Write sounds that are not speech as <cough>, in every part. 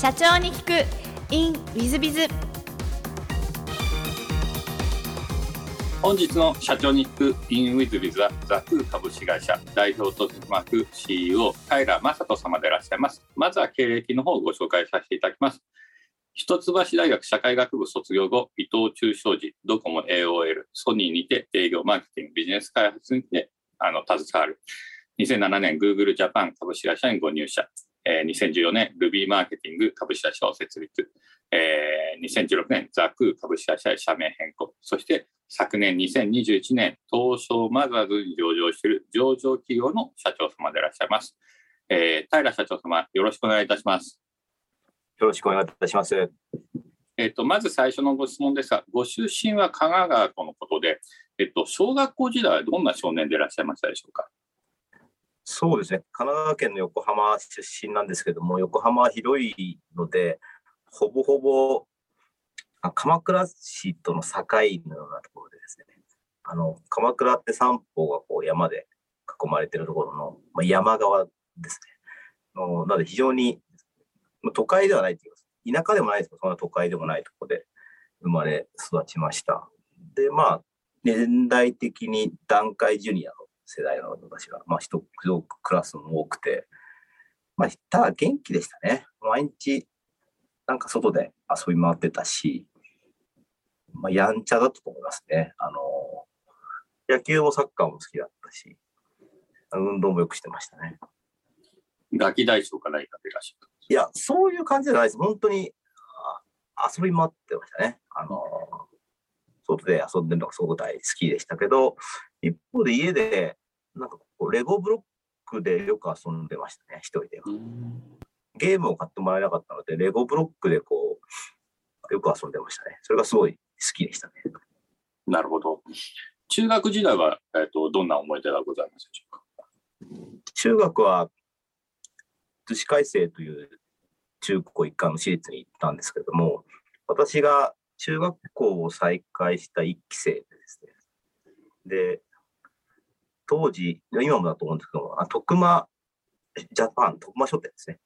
社長に聞く。in ウィズビズ本日の社長に聞く in with biz はザクー株式会社代表取締役 CEO 平正人様でいらっしゃいます。まずは経歴の方をご紹介させていただきます。一橋大学社会学部卒業後伊藤忠商事ドコモ AOL ソニーにて営業マーケティングビジネス開発にてあの携わる。2007年 Google Japan 株式会社にご入社。えー、2014年 Ruby マーケティング株式会社を設立、えー、2016年ザクー株式会社へ社名変更。そして昨年2021年東証マザーズに上場している上場企業の社長様でいらっしゃいます、えー、平社長様よろしくお願いいたします。よろしくお願いいたします。えっと、まず最初のご質問ですが、ご出身は神奈川とのことで、えっと、小学校時代はどんな少年でいらっしゃいましたでしょうか？そうですね、神奈川県の横浜出身なんですけども、横浜は広いので、ほぼほぼあ鎌倉市との境のようなところでですね、あの鎌倉って三方がこう山で囲まれてるところの、まあ、山側ですね。のなので非常にま都会ではないというか、田舎でもないですけど、そんな都会でもないところで生まれ育ちました。で、まあ、年代的に団塊ジュニアの世代の私は、まあ、一クラスも多くて、まあ、ただ元気でしたね。毎日、なんか外で遊び回ってたし、まあ、やんちゃだったと思いますね。あの、野球もサッカーも好きだったし、運動もよくしてましたね。ガキ大将か何かでいらっしゃるいや、そういう感じじゃないです。本当に遊び回ってましたね。あの、外で遊んでるのがすごく大好きでしたけど、一方で家でなんかこう、レゴブロックでよく遊んでましたね、一人では。ゲームを買ってもらえなかったので、レゴブロックでこう、よく遊んでましたね。それがすごい好きでしたね。なるほど。中学時代は、えーと、どんな思い出がございますでしょうか？中学は、逗子海星という中高一貫の私立に行ったんですけども、私が中学校を再開した1期生でですね、で、当時、今もだと思うんですけど、あ徳間ジャパン、徳間書店ですね。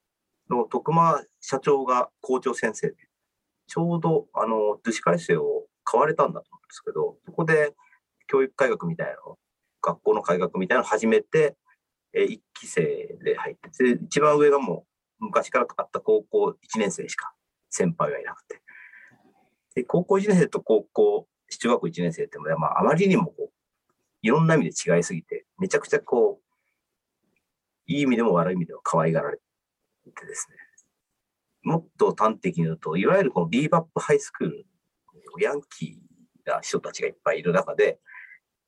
の徳間社長が校長先生で、ちょうど、あの、逗子改正を買われたんだと思うんですけど、そこで教育改革みたいなの、学校の改革みたいなのを始めて、え1期生で入って、一番上がもう昔からあった高校1年生しか先輩がいなくて、で高校1年生と高校、中学校1年生って、まあ、あまりにもこういろんな意味で違いすぎて、めちゃくちゃこう、いい意味でも悪い意味でも可愛がられてですね、もっと端的に言うと、いわゆるこのビーバップハイスクール、ヤンキーな人たちがいっぱいいる中で、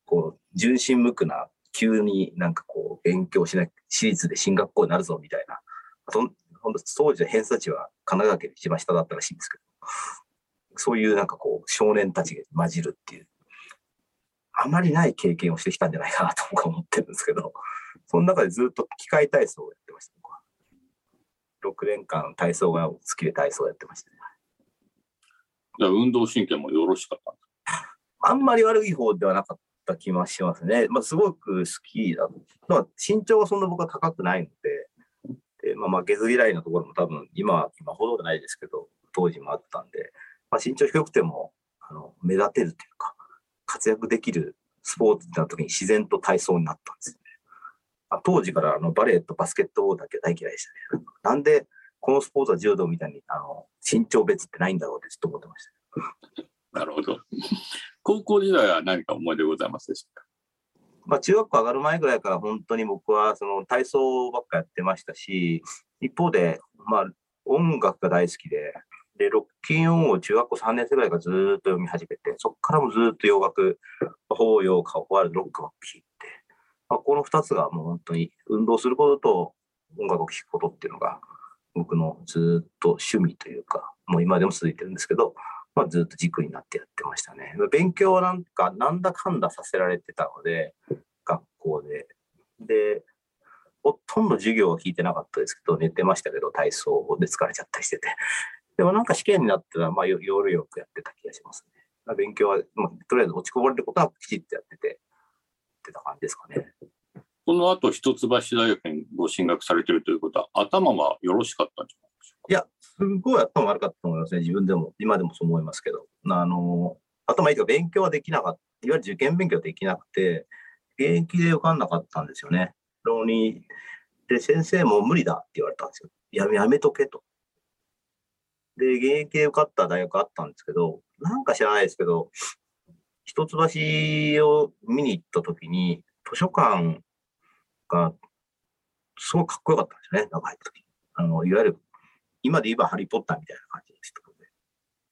こう、純真無垢な、急になんかこう、勉強しない、私立で進学校になるぞみたいな、ほんと当時の偏差値は神奈川県で一番下だったらしいんですけど、そういうなんかこう、少年たちが混じるっていうあまりない経験をしてきたんじゃないかなと僕は思ってるんですけど、その中でずっと機械体操をやってました、僕は。6年間体操が好きで体操をやってましたね。じゃあ運動神経もよろしかったんですあんまり悪い方ではなかった気はしますね。まあ、すごく好きだ。まあ、身長はそんな僕は高くないので、でまあ、負けず嫌いなところも多分今、今ほどないですけど、当時もあったんで、まあ、身長低くてもあの目立てるというか、活躍できるスポーツな時に自然と体操になったんですよね。あ当時からあのバレエとバスケットだけ大嫌いでしたね。なんでこのスポーツは柔道みたいにあの身長別ってないんだろうってずっと思ってました。なるほど。高校時代は何か思い出ございますでしょうか？まあ、中学校上がる前ぐらいから本当に僕はその体操ばっかやってましたし、一方で、まあ、音楽が大好きで、で、ロッキンオンを中学校3年生ぐらいからずっと読み始めて、そこからもずっと洋楽、法洋、カワールド、ロックばっか弾いて、まあ、この2つがもう本当に運動することと音楽を聴くことっていうのが、僕のずっと趣味というか、もう今でも続いてるんですけど、まあ、ずっと軸になってやってましたね。勉強はなんか、なんだかんださせられてたので、学校で。で、ほとんど授業は聞いてなかったですけど、寝てましたけど、体操で疲れちゃったりしてて。でもなんか試験になったら、まあ、夜よくやってた気がしますね。勉強は、まあ、とりあえず落ちこぼれることはきちっとやってて、ってた感じですかね。この後、一橋大学にご進学されてるということは、頭はよろしかったんじゃないでしょういや、すごい頭悪かったと思いますね。自分でも、今でもそう思いますけど。あの、頭いいとか勉強はできなかった。いわゆる受験勉強できなくて、現役で受かんなかったんですよね。浪人で、先生も無理だって言われたんですよ。やめ、やめとけと。で、現役で受かった大学あったんですけど、なんか知らないですけど、一橋を見に行った時に、図書館がすごいかっこよかったんですよね、中入った時。あの、いわゆる、今で言えばハリー・ポッターみたいな感じです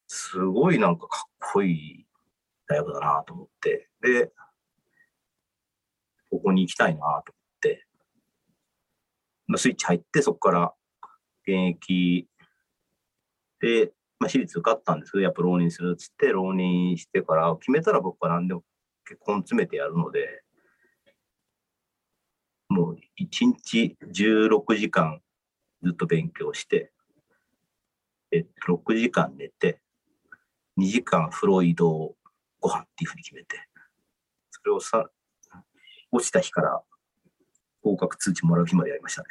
すごいなんかかっこいい大学だなと思って、で、ここに行きたいなと思って、スイッチ入って、そこから現役で、まあ、私立受かったんですけど、やっぱ浪人するっつって、浪人してから決めたら僕は何でも結婚詰めてやるので、もう1日16時間ずっと勉強して、えっと、6時間寝て、2時間風呂移動ご飯っていうふうに決めて、それをさ、落ちた日から合格通知もらう日までやりましたね。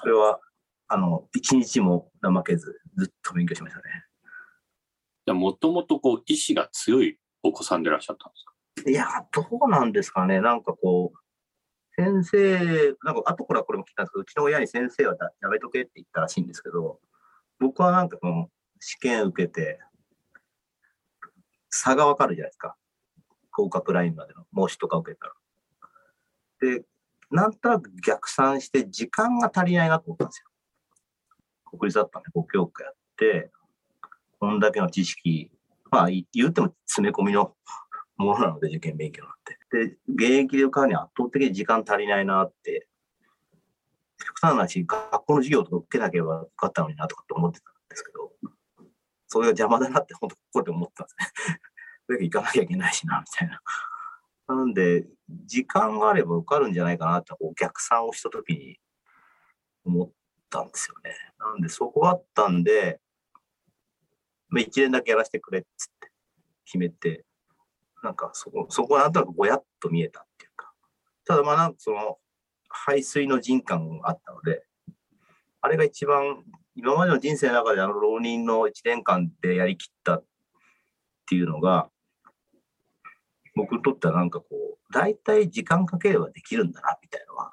これは、あの、一日も怠けず、ずっと勉強しましたね。もともとこう、意志が強いお子さんでいらっしゃったんですか？いや、どうなんですかね。なんかこう、先生、なんか後からこれも聞いたんですけど、うちの親に先生はやめとけって言ったらしいんですけど、僕はなんかこの試験受けて、差がわかるじゃないですか。合格ラインまでの申しとか受けたら。で、なんとなく逆算して時間が足りないなと思ったんですよ。国立だったんで5教科やって、こんだけの知識、まあ言っても詰め込みの <laughs> ものなので、受験勉強なんて。で、現役で受かるには圧倒的に時間足りないなって、極端な話、学校の授業とか受けなければ受かったのになとかって思ってたんですけど、それが邪魔だなって本当 <laughs> 心で思ったんですね。それで行かなきゃいけないしな、みたいな。なんで、時間があれば受かるんじゃないかなってこう逆算をしたときに思ったんですよね。なんで、そこがあったんで、まあ、1年だけやらせてくれっつって決めて、なんかそこ、そこはなんとなくぼやっと見えたっていうか。ただまあなんかその、排水の人感があったので、あれが一番、今までの人生の中であの浪人の1年間でやりきったっていうのが、僕にとってはなんかこう、大体時間かければできるんだな、みたいなのは、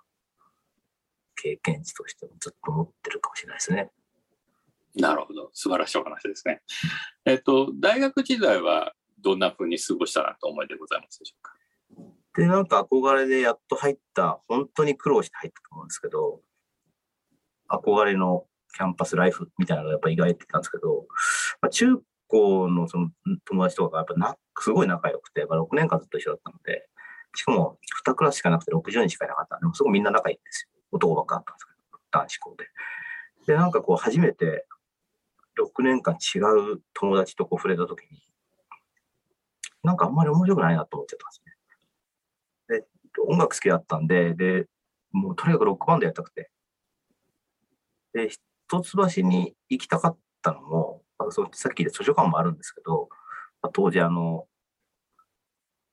経験値としてもずっと持ってるかもしれないですね。なるほど。素晴らしいお話ですね。えっと、大学時代はどんなふうに過ごしたなと思いでございますでしょうか？で、なんか憧れでやっと入った、本当に苦労して入ったと思うんですけど、憧れのキャンパスライフみたいなのがやっぱ意外ってたんですけど、まあ、中高のその友達とかがやっぱな、すごい仲良くて、まあ、6年間ずっと一緒だったので、しかも2クラスしかなくて60人しかいなかったんで、すごいみんな仲いいんですよ。男ばっかだったんですけど、男子校で。で、なんかこう初めて6年間違う友達とこう触れた時に、なんかあんまり面白くないなと思っちゃったんですね。で、音楽好きだったんで、で、もうとにかくロックバンドやりたくて。で、一橋に行きたかったのも、あそさっき言った図書館もあるんですけど、当時あの、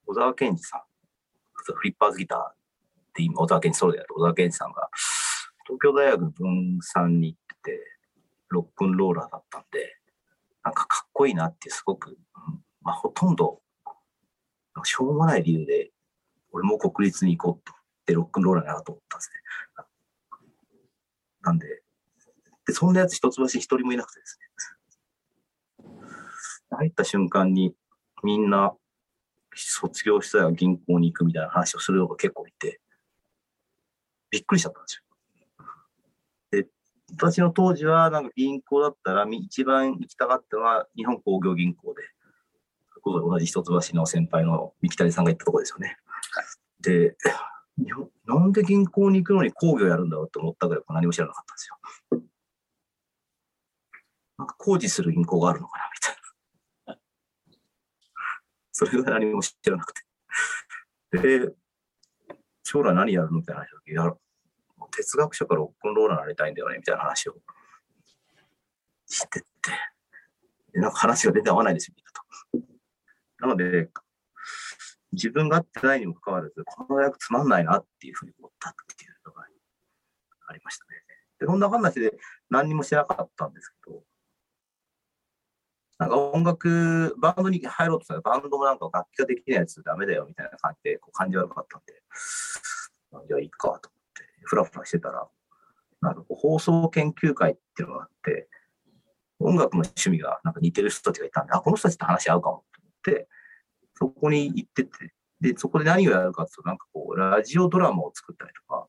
小沢健二さん、フリッパーズギターって今、小沢健ソロでやる小沢健さんが、東京大学の分散に行ってて、ロックンローラーだったんで、なんかかっこいいなってすごく、まあ、ほとんどしょうもない理由で、俺も国立に行こうと思ってロックンローラーになろうと思ったんですね。なんで、で、そんなやつ一橋一人もいなくてですね。入った瞬間にみんな卒業したら銀行に行くみたいな話をするのが結構いて、びっくりしちゃったんですよ。で、私の当時はなんか銀行だったら一番行きたかったのは日本工業銀行で、同じ一橋の先輩の三木谷さんが言ったとこですよね。で、なんで銀行に行くのに工業やるんだろうと思ったぐらい何も知らなかったんですよ。なんか工事する銀行があるのかなみたいな。それが何も知らなくて。で、将来何やるのみたいな話を聞いた哲学者からロックンローラーになりたいんだよねみたいな話をしてって、なんか話が全然合わないですよ、みんなと。なので、自分が合ってないにもかかわらず、この大学つまんないなっていうふうに思ったっていうのがありましたね。で、そんな話で何にもしてなかったんですけど、なんか音楽、バンドに入ろうとしたら、バンドもなんか楽器ができないやつダメだよみたいな感じで、こう感じ悪かったんで、じゃあいいかと、ふらふらしてたら、なんか放送研究会っていうのがあって、音楽の趣味がなんか似てる人たちがいたんで、あ、この人たちと話し合うかもと思って、そこに行ってて、で、そこで何をやるかっていうと、なんかこう、ラジオドラマを作ったりとか、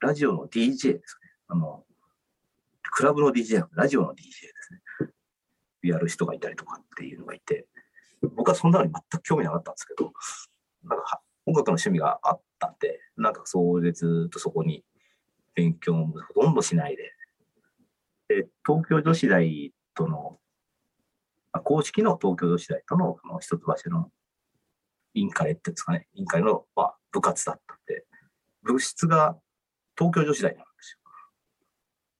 ラジオの DJ ですね。あの、クラブの DJ ラジオの DJ ですね。やる人がいたりとかっていうのがいて、僕はそんなのに全く興味なかったんですけど、なんか音楽の趣味があったんで、なんかそれでずっとそこに勉強もほとんどしないで、で東京女子大との、公式の東京女子大とのの一橋のインカレっていうんですかね、インカレの、まあ、部活だったんで、部室が東京女子大なんですよ。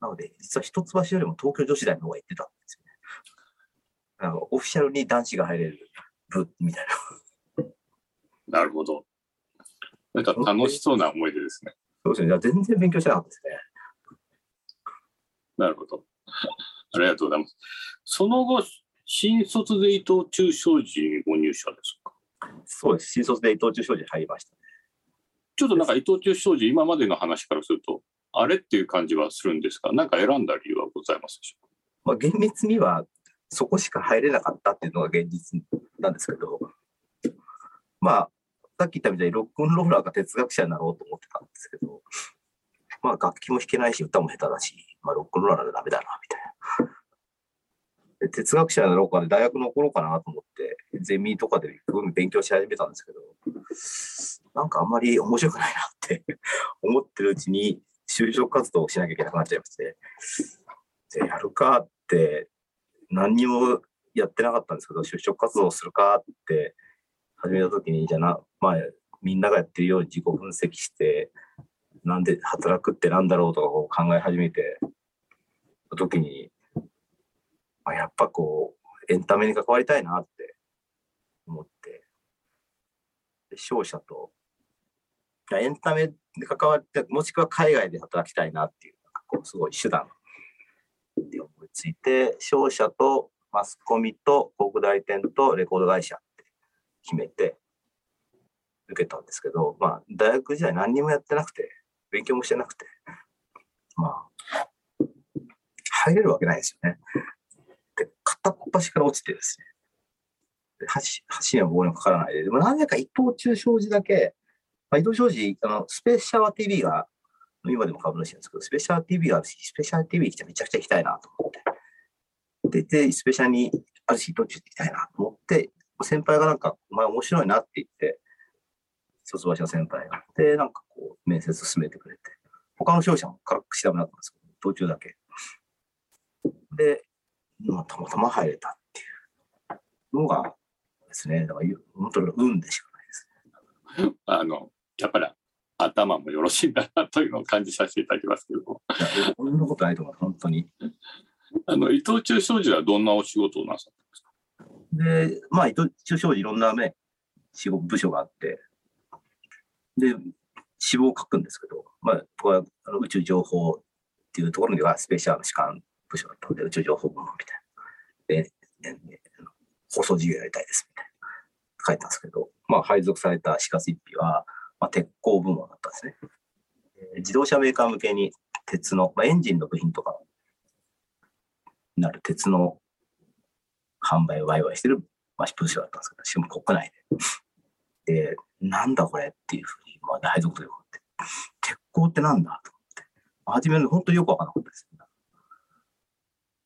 なので、実は一橋よりも東京女子大の方が行ってたんですよね。あのオフィシャルに男子が入れる部みたいな。なるほど。なんか楽しそうな思い出ですね。そうですね。全然勉強してなかったですね。なるほど。ありがとうございます。その後、新卒で伊藤忠商事にご入社ですか？そうです。新卒で伊藤忠商事入りましたね。ちょっとなんか伊藤忠商事、今までの話からすると、あれっていう感じはするんですが、なんか選んだ理由はございますでしょうか？まあ、厳密にはそこしか入れなかったっていうのが現実なんですけど、まあ、さっき言ったみたいにロックンローラーが哲学者になろうと思ってたんですけど、まあ楽器も弾けないし歌も下手だし、まあロックンローラーでダメだな、みたいな。で哲学者になろうかで大学残ろうかなと思って、ゼミとかで勉強し始めたんですけど、なんかあんまり面白くないなって <laughs> 思ってるうちに就職活動をしなきゃいけなくなっちゃいまして、じゃあやるかって何にもやってなかったんですけど、就職活動するかって始めた時に、じゃな、まあ、みんながやってるように自己分析して、なんで働くってなんだろうとかこう考え始めて、時に、まあ、やっぱこう、エンタメに関わりたいなって思って、商社と、エンタメで関わって、もしくは海外で働きたいなっていう、なんかこう、すごい手段。で思いついて、商社とマスコミと広告代理店とレコード会社決めて受けたんですけど、まあ、大学時代何にもやってなくて、勉強もしてなくて、まあ、入れるわけないですよね。で、片っ端から落ちてですね、橋には棒にもかからないで、でも何年か伊藤忠商事だけ、まあ、伊藤商事、あの、スペシャル TV が、今でも株主なんですけど、スペシャル TV があるし、スペシャル TV 来てめちゃくちゃ行きたいなと思って。で、で、スペシャルにあるし、伊藤忠行きたいなと思って、先輩がなんか、お前面白いなって言って、卒業者先輩が。で、なんかこう、面接進めてくれて、他の商社も辛くしダメだったんですけど、途中だけ。で、まあ、たまたま入れたっていうのがですね、だから本当に運でしかないですね。あの、やっぱり頭もよろしいんだなというのを感じさせていただきますけども。そんなことないと思う、本当に。あの、伊藤忠商事はどんなお仕事をなさっで、まあ、伊藤忠商事いろんなね、仕事、部署があって、で、志望を書くんですけど、まあ、僕はあの宇宙情報っていうところにはスペシャル士官部署だったので、宇宙情報部門みたいな。で、で放送事業やりたいですみたいな。書いたんですけど、まあ、配属された4月1日は、まあ、鉄鋼部門だったんですね。自動車メーカー向けに鉄の、まあ、エンジンの部品とかになる鉄の販売をワイワイしてる、まあ、部署だったんですけど、しかも国内で。で、なんだこれっていうふうに、まあ、配属ということで、鉄鋼ってなんだと思って、初めの本当によくわからなかったです。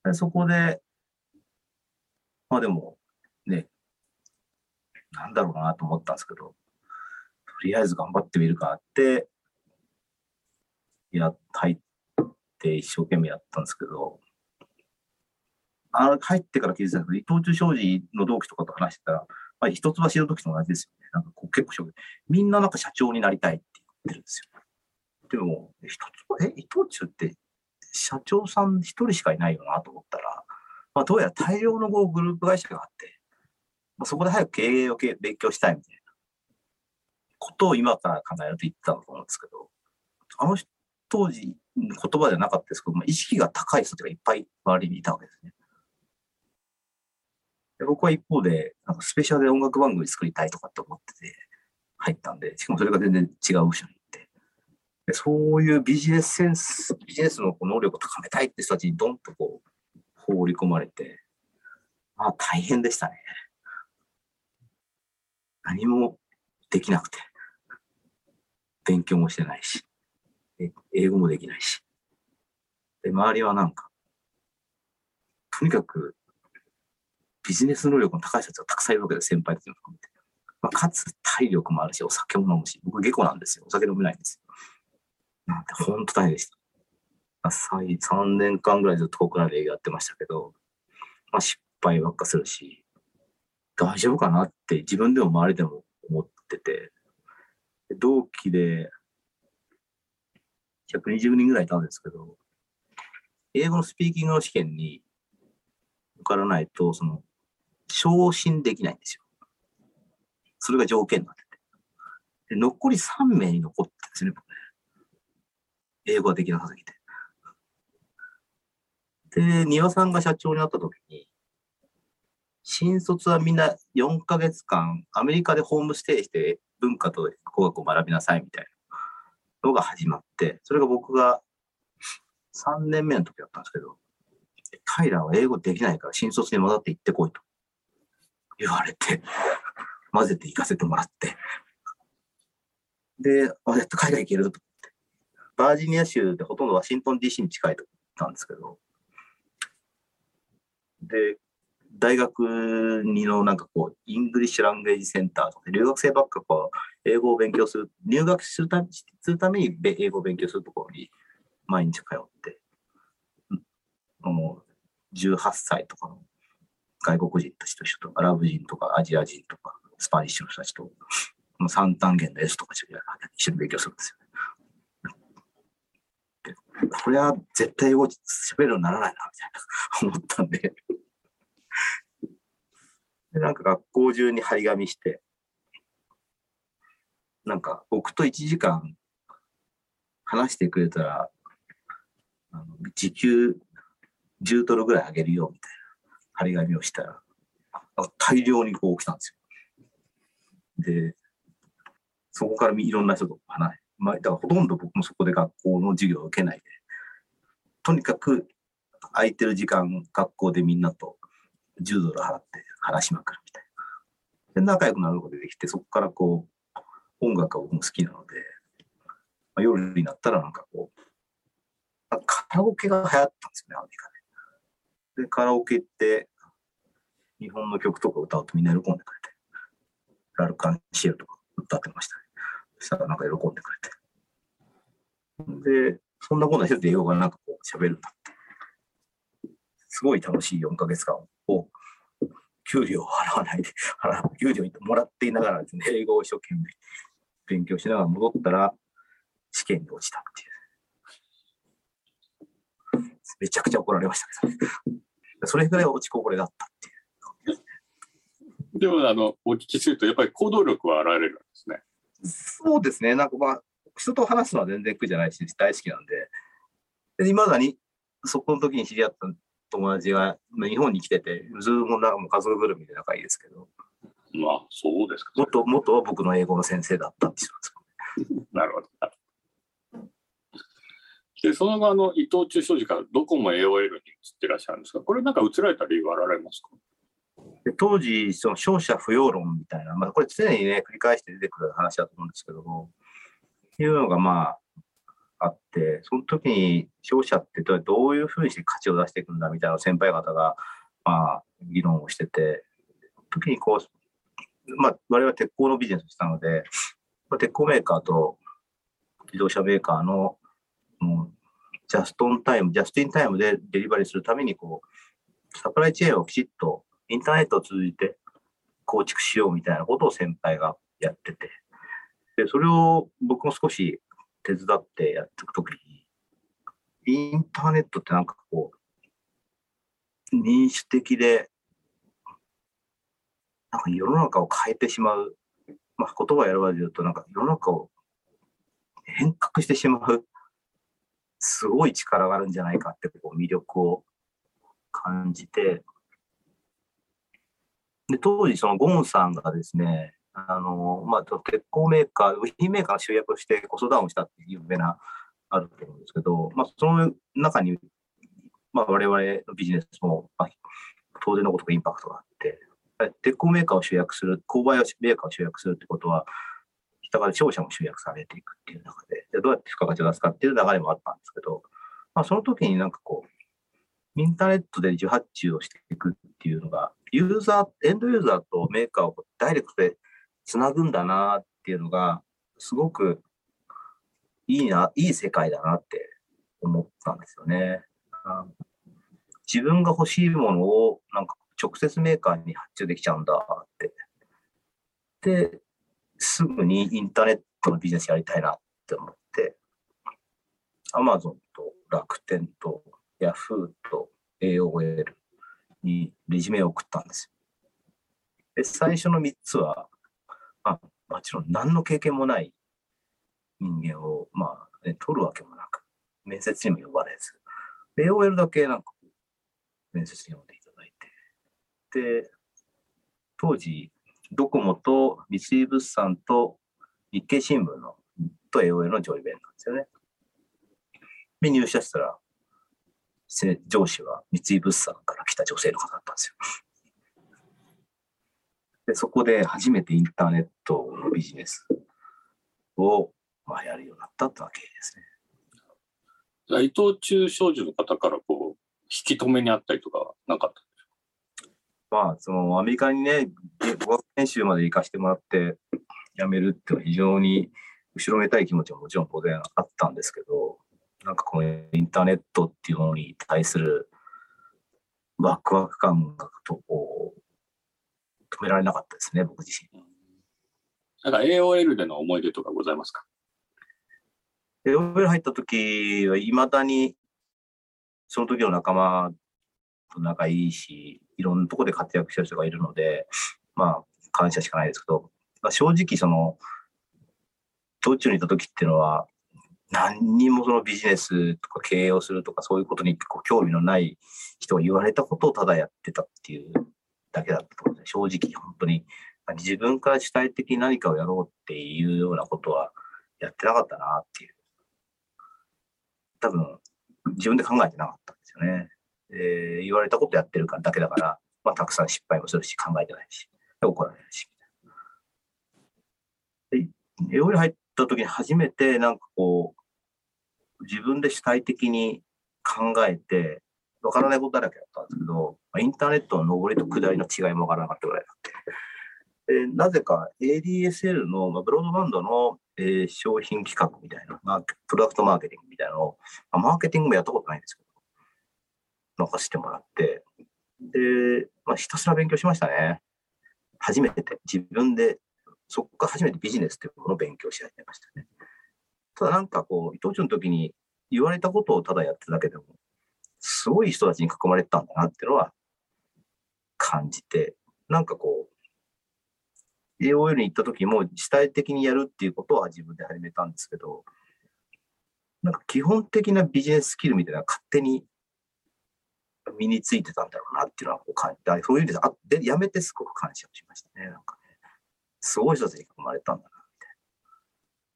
でそこで、まあでも、ね、なんだろうなと思ったんですけど、とりあえず頑張ってみるかって、や、入って一生懸命やったんですけど、あの、入ってから気づいたけど、伊藤忠商事の同期とかと話してたら、まあ、一橋の時と同じですよね。なんかこう結構ショックみんななんか社長になりたいって言ってるんですよ。でも、一つ、え、伊藤忠って社長さん一人しかいないよなと思ったら、まあ、どうやら大量のグループ会社があって、まあ、そこで早く経営を勉強したいみたいなことを今から考えると言ってたと思うんですけど、あの当時言葉じゃなかったですけど、まあ、意識が高い人がいっぱい周りにいたわけですね。で僕は一方で、なんかスペシャルで音楽番組作りたいとかって思ってて入ったんで、しかもそれが全然違う部署に行って。でそういうビジネスセンス、ビジネスの能力を高めたいって人たちにドンとこう放り込まれて、まあ大変でしたね。何もできなくて、勉強もしてないし、英語もできないし。で、周りはなんか、とにかくビジネス能力の高い人たちがたくさんいるわけです、先輩たちも含めて。まあ、かつ体力もあるし、お酒も飲むし、僕下戸なんですよ。お酒飲めないんですよ。なんて本当大変でした。3年間ぐらいずっと国内で営業やってましたけど、まあ、失敗ばっかするし、大丈夫かなって自分でも周りでも思ってて、同期で120人ぐらいいたんですけど、英語のスピーキングの試験に受からないと、その、昇進できないんですよ。それが条件になってて。で残り3名に残ってですね、僕ね。英語ができなさすぎて。で、庭さんが社長になった時に、新卒はみんな4ヶ月間アメリカでホームステイして文化と語学を学びなさいみたいなのが始まって、それが僕が3年目の時だったんですけど、タイラーは英語できないから新卒に戻って行ってこいと言われて、混ぜて行かせてもらって、で、あ、やっと海外行けると。バージニア州ってほとんどワシントン DC に近いとこなんですけど、で、大学にのなんかこう、イングリッシュランゲージセンターとか、留学生ばっかこう、英語を勉強する、入学するたするために英語を勉強するところに毎日通って、うんもう18歳とかの外国人たちと一緒と、アラブ人とかアジア人とか、スパニッシュの人たちと、この三単元の S とか一緒に勉強するんですよ。でこれは絶対英語喋るようにならないな、みたいな思ったんで。で、なんか学校中に張り紙して、なんか僕と1時間話してくれたら、あの時給10ドルぐらいあげるよみたいな張り紙をしたら、大量にこう来たんですよ。で、そこからいろんな人と話し、まあ、だからほとんど僕もそこで学校の授業を受けないで、とにかく空いてる時間、学校でみんなと10ドル払って話しまくるみたいな。で、仲良くなることができて、そこからこう、音楽が僕も好きなので、まあ、夜になったらなんかこう、カラオケが流行ったんですよね、アメリカで。で、カラオケ行って、日本の曲とか歌うとみんな喜んでくれて、ラルカンシエルとか歌ってましたね。そしたらなんか喜んでくれて。で、そんなことしてて英語がなんかこう喋るんだって。すごい楽しい4ヶ月間を、給料を払わないで、払 <laughs> う給料もらっていながらですね、英語を一生懸命勉強しながら戻ったら、試験に落ちたっていう。めちゃくちゃ怒られましたけどね。それぐらい落ちこぼれだったっていう。でも、あの、お聞きすると、やっぱり行動力は現れるんですね。そうですね。なんかまあ、人と話すのは全然苦じゃないし、大好きなんで。で、未だに、そこの時に知り合った友達がまあ日本に来てて、ズームもなんかもう家族ぐるみで仲いいですけど、まあ、そうですか。元、元は僕の英語の先生だったって人です <laughs> なるほど。で、その後、あの、伊藤忠商事からドコモ AOL に移ってらっしゃるんですが、これなんか移られた理由はあられますか？当時、その勝者不要論みたいな、まあ、これ常にね、繰り返して出てくる話だと思うんですけども、いうのがまあ、あって、その時に商社ってどういうふうにして価値を出していくんだみたいな先輩方が、まあ、議論をしてて、時にこう、まあ、我々は鉄鋼のビジネスをしたので、まあ、鉄鋼メーカーと自動車メーカーの、もう、ジャストンタイム、ジャストインタイムでデリバリーするために、こう、サプライチェーンをきちっとインターネットを通じて構築しようみたいなことを先輩がやってて、で、それを僕も少し手伝ってやっていくときに、インターネットってなんかこう、民主的で、なんか世の中を変えてしまう、まあ言葉を選ばれるとなんか世の中を変革してしまう。すごい力があるんじゃないかってこう魅力を感じて、で、当時そのゴンさんがですね、あの、まあ、鉄鋼メーカー、部品メーカーの集約してコストダウンしたっていう有名な、あると思うんですけど、まあ、その中に、まあ、我々のビジネスも、まあ、当然のことがインパクトがあって、鉄鋼メーカーを集約する、購買メーカーを集約するってことは、したがって商社も集約されていくっていう中で、じゃどうやって付加価値を出すかっていう流れもあったんですけど、まあ、その時になんかこう、インターネットで受発注をしていくっていうのが、ユーザー、エンドユーザーとメーカーをダイレクトでつなぐんだなっていうのが、すごくいいな、いい世界だなって思ったんですよね。自分が欲しいものをなんか直接メーカーに発注できちゃうんだって。で、すぐにインターネットのビジネスやりたいなって思って、アマゾンと楽天とヤフーと AOL にレジュメを送ったんですよ。で、最初の3つは、まあ、もちろん何の経験もない人間を、まあ、ね、取るわけもなく、面接にも呼ばれず、AOL だけなんか面接に呼んでいただいて、で、当時、ドコモと三井物産と日経新聞のと AOL の上位弁なんですよね。で、入社したら、上司は三井物産から来た女性の方だったんですよ。<laughs> で、そこで初めてインターネットのビジネスを、まあ、やるようになったってわけですね。伊藤忠商事の方からこう、引き止めにあったりとかなかったまあ、そのアメリカにね、語学研修まで行かしてもらって辞めるっていうのは非常に後ろめたい気持ちはもちろん当然あったんですけど、なんかこのインターネットっていうものに対するワクワク感がとこう止められなかったですね、僕自身。なんか AOL での思い出とかございますか ?AOL 入った時はいまだにその時の仲間と仲いいし、いろんなところで活躍してる人がいるので、まあ、感謝しかないですけど、正直、その、道中にいた時っていうのは、何にもそのビジネスとか経営をするとかそういうことにこう興味のない人が言われたことをただやってたっていうだけだったと思うんです正直本当に自分から主体的に何かをやろうっていうようなことはやってなかったなっていう。多分自分で考えてなかったんですよね。えー、言われたことやってるからだけだから、まあ、たくさん失敗もするし、考えてないし、怒られるし。みたいなで、英語に入った時に初めて、なんかこう、自分で主体的に考えて、わからないことだらけだったんですけど、インターネットの上りと下りの違いもわからなかったぐらいだって。でなぜか ADSL の、まあ、ブロードバンドの、えー、商品企画みたいな、まあ、プロダクトマーケティングみたいなのを、まあ、マーケティングもやったことないんですけど、任せてもらって、で、まあ、ひたすら勉強しましたね。初めて、自分で、そこから初めてビジネスというものを勉強し始めましたね。ただなんかこう、伊藤忠の時に言われたことをただやってるだけでも、すごい人たちに囲まれてたんだなっていうのは感じて、なんかこう、AOL に行った時も主体的にやるっていうことは自分で始めたんですけど、なんか基本的なビジネススキルみたいな勝手に身についてたんだろうなっていうのはこう感じ、そういう意味であでやめてすごく感謝をしましたね。なんかね、すごい人たちに囲まれたんだなって。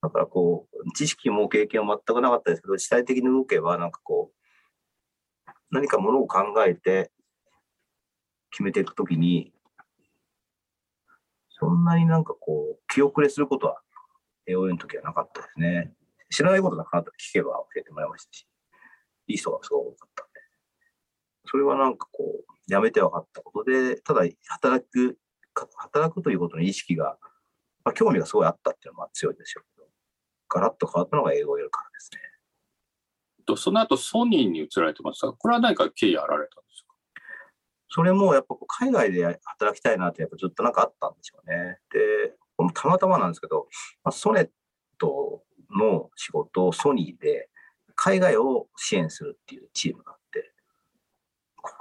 だからこう、知識も経験も全くなかったですけど、主体的に動けば、なんかこう、何かものを考えて決めていくときに、そんなになんかこう、気遅れすることは、AOA の時はなかったですね。知らないことなかった聞けば教えてもらいましたし、いい人がすごく多かった。それはなんかこう、やめて分かったことで、ただ働く、働くということの意識が、まあ、興味がすごいあったっていうのは強いでしょうけど、ガラッと変わったのが英語をやるからですね。とその後ソニーに移られてましたこれは何か経緯あられたんですか？それもやっぱ海外で働きたいなってやっぱずっとなんかあったんでしょうね。で、たまたまなんですけど、まあ、ソネットの仕事をソニーで海外を支援するっていうチームが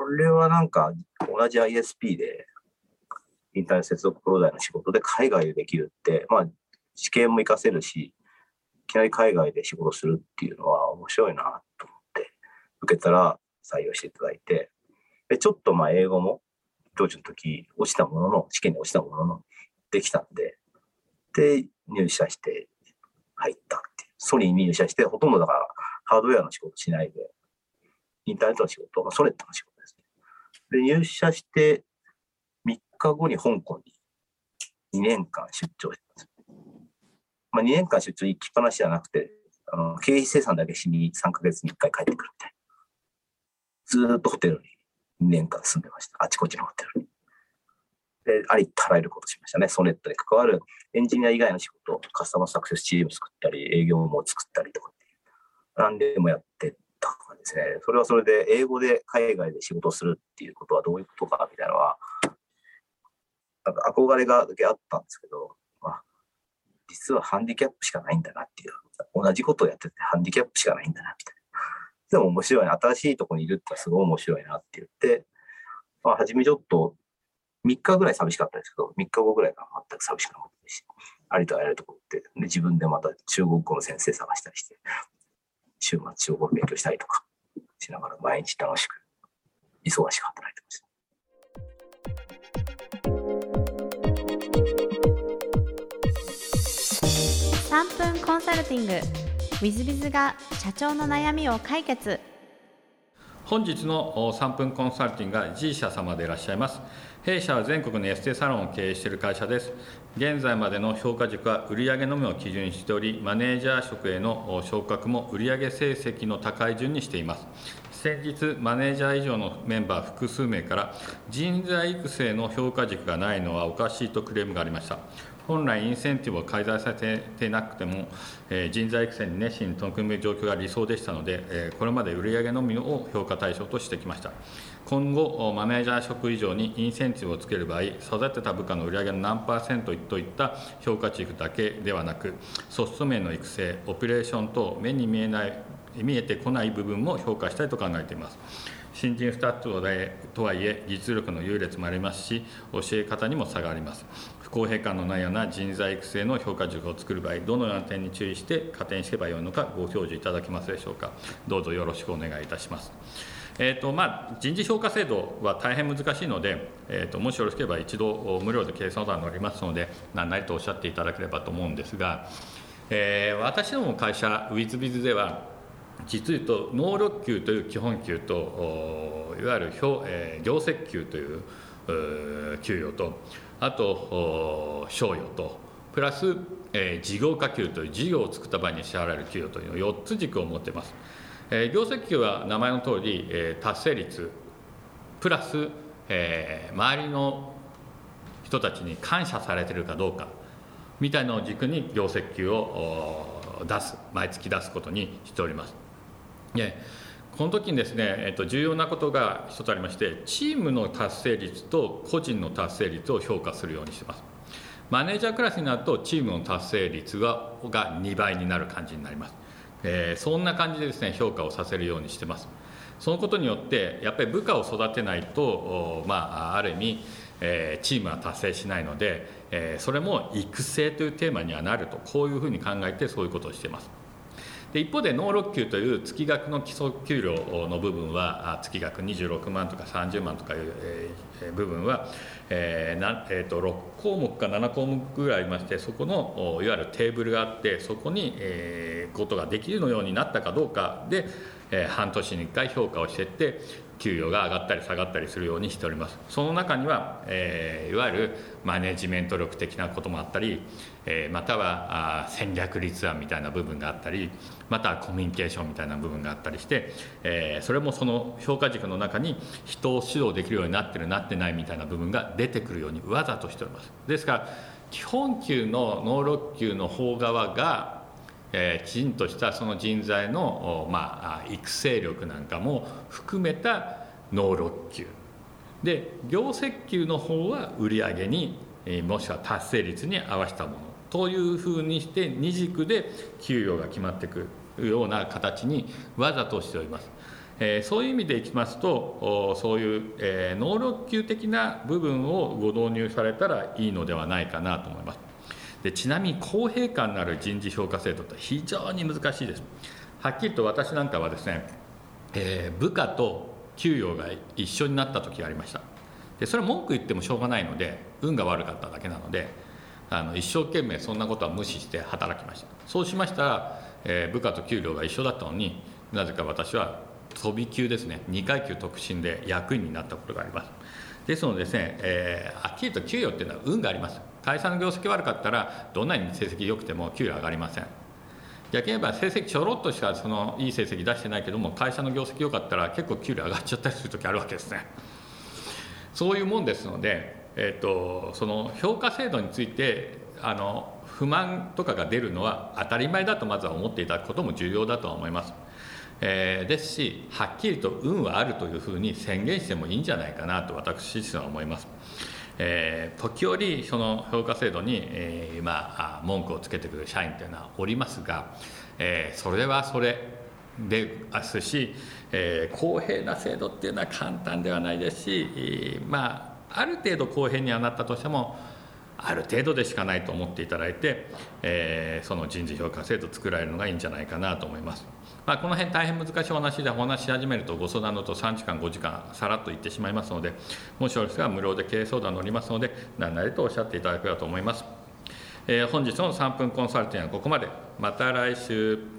これはなんか同じ ISP でインターネット接続プロダイの仕事で海外でできるって、まあ、知見も活かせるし、いきなり海外で仕事するっていうのは面白いなと思って、受けたら採用していただいて、でちょっとまあ英語も当時の時落ちたものの、試験に落ちたものの、できたんで、で、入社して入ったっていう。ソニーに入社して、ほとんどだからハードウェアの仕事しないで、インターネットの仕事、まあ、ソネットの仕で。入社して3日後に香港に2年間出張してます。まあ、2年間出張行きっぱなしじゃなくて、あの経費生産だけしに3ヶ月に1回帰ってくるみたいな。ずっとホテルに2年間住んでました。あちこちのホテルに。で、ありとあらゆることしましたね。ソネットに関わるエンジニア以外の仕事、カスタマーサクセスチーム作ったり、営業も作ったりとかっていう、何でもやってたかですね。それはそれで、英語で海外で仕事するっていうことはどういうことかみたいなのは、なんか憧れがだけあったんですけど、まあ、実はハンディキャップしかないんだなっていう、同じことをやっててハンディキャップしかないんだなみたいな。でも面白いな、新しいとこにいるってすごい面白いなって言って、まあ、初めちょっと3日ぐらい寂しかったですけど、3日後ぐらいから全く寂しくなかったし、ありとあらゆるところって、自分でまた中国語の先生探したりして、週末中国勉強したりとかしながら毎日楽しく、忙しく働いてました。3分コンサルティング w i z b i が社長の悩みを解決本日の3分コンサルティングが G 社様でいらっしゃいます。弊社は全国のエステサロンを経営している会社です。現在までの評価軸は売上のみを基準にしておりマネージャー職への昇格も売上成績の高い順にしています。先日マネージャー以上のメンバー複数名から人材育成の評価軸がないのはおかしいとクレームがありました。本来インセンティブを改ざんさせてなくても、え人材育成に熱心に取り組む状況が理想でしたので、えこれまで売上のみを評価対象としてきました。今後マネージャー職以上にインセンティブをつける場合育てた部下の売上の何パーセントといった評価値だけではなくソフト面の育成オペレーション等目に見えない見えてこない部分も評価したいと考えています。新人スタッフとはいえ実力の優劣もありますし教え方にも差があります。不公平感のないような人材育成の評価軸を作る場合どのような点に注意して加点していけばよいのかご教授いただけますでしょうか？どうぞよろしくお願いいたします。えーとまあ、人事評価制度は大変難しいので、えーともしよろしければ一度無料で計算相談がありますので何なりとおっしゃっていただければと思うんですが、えー私ども会社ウィズビズでは実言うと能力給という基本給といわゆる表、えー業績給という給与とあと賞与とプラス、えー事業化給という事業を作った場合に支払われる給与というの4つ軸を持っています、えー業績給は名前の通り、えー達成率プラス、えー周りの人たちに感謝されているかどうかみたいなのを軸に業績給を出す毎月出すことにしております。でこの時にですね、えっと、重要なことが一つありましてチームの達成率と個人の達成率を評価するようにしてます。マネージャークラスになるとチームの達成率がが2倍になる感じになります、えーそんな感じでですね評価をさせるようにしてます。そのことによってやっぱり部下を育てないと、まあ、ある意味、えーチームは達成しないので、えーそれも育成というテーマにはなるとこういうふうに考えてそういうことをしています。で一方で能力給という月額の基礎給料の部分は月額26万とか30万とかいう、部分は、えーなえー、と6項目か7項目ぐらいありましてそこのいわゆるテーブルがあってそこに、えーことができるようになったかどうか。で、えー半年に1回評価をしていって給与が上がったり下がったりするようにしております。その中には、えーいわゆるマネジメント力的なこともあったり、えーまたはあ戦略立案みたいな部分があったりまたはコミュニケーションみたいな部分があったりして、えーそれもその評価軸の中に人を指導できるようになってるなってないみたいな部分が出てくるようにわざとしております。ですから基本給の能力給の方側がえーきちんとしたその人材の、まあ、育成力なんかも含めた能力給で業績給の方は売上に、えーもしくは達成率に合わせたものというふうにして二軸で給与が決まってくるような形にわざとしております。えーそういう意味でいきますとそういう、えー能力給的な部分をご導入されたらいいのではないかなと思います。でちなみに公平感のある人事評価制度って非常に難しいです。はっきりと私なんかはですね、えー、部下と給与が一緒になった時がありました。でそれは文句言ってもしょうがないので運が悪かっただけなのであの一生懸命そんなことは無視して働きました。そうしましたら、えー、部下と給料が一緒だったのになぜか私は飛び級ですね。2階級特進で役員になったことがあります。ですのでですね、えー、はっきりと給与っていうのは運があります。会社の業績悪かったらどんなに成績良くても給料上がりません。逆に言えば成績ちょろっとしかそのいい成績出してないけども会社の業績良かったら結構給料上がっちゃったりする時あるわけですね。そういうもんですので、えーと、その評価制度についてあの不満とかが出るのは当たり前だとまずは思っていただくことも重要だとは思います、えー、ですしはっきりと運はあるというふうに宣言してもいいんじゃないかなと私自身は思います。えー、時折その評価制度に、えー、まあ、文句をつけてくる社員というのはおりますが、えー、それはそれですし、え公平な制度っていうのは簡単ではないですし、まあ、ある程度公平にはなったとしてもある程度でしかないと思っていただいて、えその人事評価制度を作られるのがいいんじゃないかなと思います。まあ、この辺大変難しいお話でお話し始めるとご相談のと3時間5時間さらっと言ってしまいますのでもしよろしければ無料で経営相談乗りますので何なりとおっしゃっていただければと思います、えー、本日の3分コンサルティングはここまで。また来週。